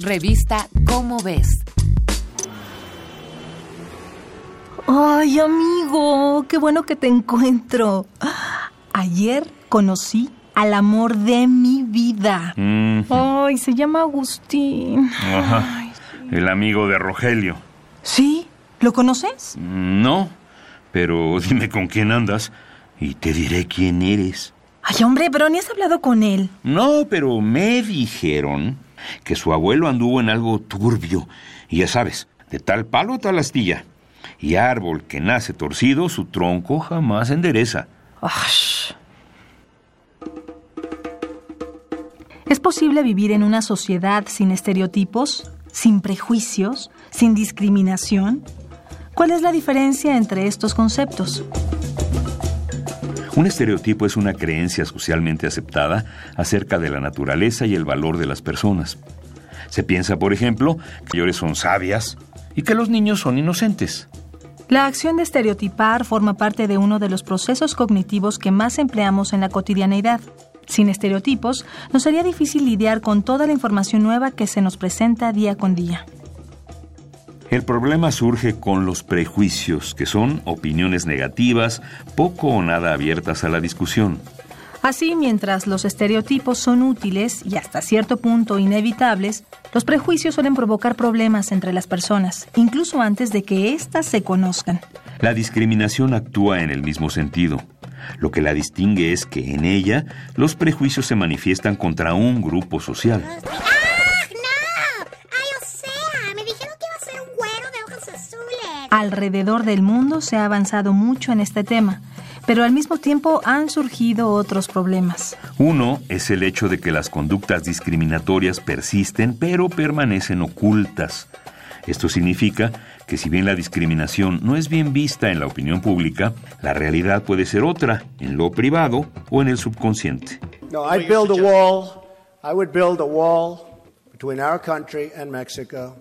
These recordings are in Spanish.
Revista Cómo ves. Ay, amigo, qué bueno que te encuentro. Ayer conocí al amor de mi vida. Ay, se llama Agustín. Ajá. El amigo de Rogelio. ¿Sí? ¿Lo conoces? No, pero dime con quién andas y te diré quién eres. Ay, hombre, pero ni has hablado con él. No, pero me dijeron que su abuelo anduvo en algo turbio. Y ya sabes, de tal palo tal astilla. Y árbol que nace torcido, su tronco jamás endereza. ¿Es posible vivir en una sociedad sin estereotipos, sin prejuicios, sin discriminación? ¿Cuál es la diferencia entre estos conceptos? Un estereotipo es una creencia socialmente aceptada acerca de la naturaleza y el valor de las personas. Se piensa, por ejemplo, que mayores son sabias y que los niños son inocentes. La acción de estereotipar forma parte de uno de los procesos cognitivos que más empleamos en la cotidianeidad. Sin estereotipos, nos sería difícil lidiar con toda la información nueva que se nos presenta día con día. El problema surge con los prejuicios, que son opiniones negativas, poco o nada abiertas a la discusión. Así, mientras los estereotipos son útiles y hasta cierto punto inevitables, los prejuicios suelen provocar problemas entre las personas, incluso antes de que éstas se conozcan. La discriminación actúa en el mismo sentido. Lo que la distingue es que en ella los prejuicios se manifiestan contra un grupo social. Alrededor del mundo se ha avanzado mucho en este tema, pero al mismo tiempo han surgido otros problemas. Uno es el hecho de que las conductas discriminatorias persisten pero permanecen ocultas. Esto significa que si bien la discriminación no es bien vista en la opinión pública, la realidad puede ser otra, en lo privado o en el subconsciente. No, I'd build a wall. I would build a wall between our country and Mexico.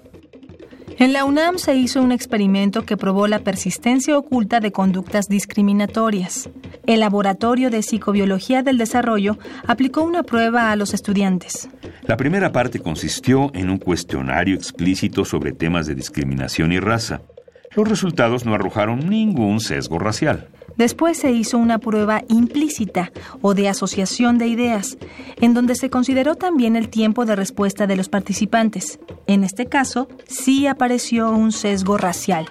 En la UNAM se hizo un experimento que probó la persistencia oculta de conductas discriminatorias. El Laboratorio de Psicobiología del Desarrollo aplicó una prueba a los estudiantes. La primera parte consistió en un cuestionario explícito sobre temas de discriminación y raza. Los resultados no arrojaron ningún sesgo racial. Después se hizo una prueba implícita o de asociación de ideas, en donde se consideró también el tiempo de respuesta de los participantes. En este caso, sí apareció un sesgo racial.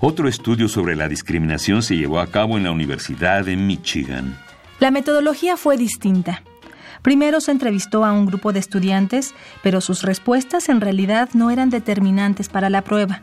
Otro estudio sobre la discriminación se llevó a cabo en la Universidad de Michigan. La metodología fue distinta. Primero se entrevistó a un grupo de estudiantes, pero sus respuestas en realidad no eran determinantes para la prueba.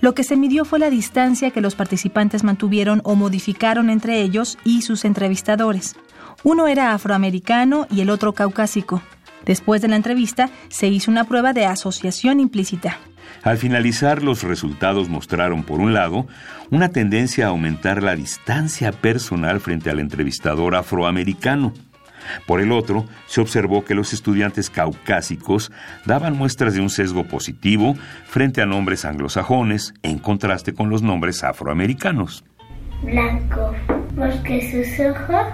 Lo que se midió fue la distancia que los participantes mantuvieron o modificaron entre ellos y sus entrevistadores. Uno era afroamericano y el otro caucásico. Después de la entrevista, se hizo una prueba de asociación implícita. Al finalizar, los resultados mostraron, por un lado, una tendencia a aumentar la distancia personal frente al entrevistador afroamericano. Por el otro, se observó que los estudiantes caucásicos daban muestras de un sesgo positivo frente a nombres anglosajones, en contraste con los nombres afroamericanos. Blanco, porque sus ojos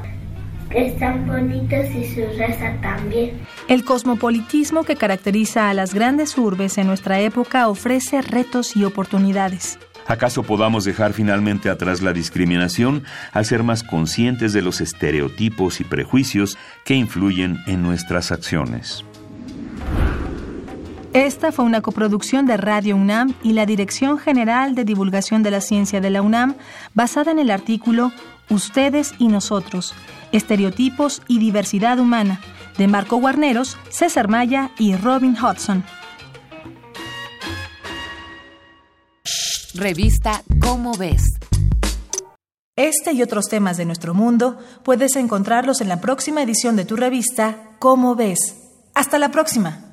están bonitos y su raza también. El cosmopolitismo que caracteriza a las grandes urbes en nuestra época ofrece retos y oportunidades. ¿Acaso podamos dejar finalmente atrás la discriminación al ser más conscientes de los estereotipos y prejuicios que influyen en nuestras acciones? Esta fue una coproducción de Radio UNAM y la Dirección General de Divulgación de la Ciencia de la UNAM, basada en el artículo Ustedes y Nosotros, Estereotipos y Diversidad Humana, de Marco Guarneros, César Maya y Robin Hudson. Revista Cómo ves. Este y otros temas de nuestro mundo puedes encontrarlos en la próxima edición de tu revista Cómo ves. Hasta la próxima.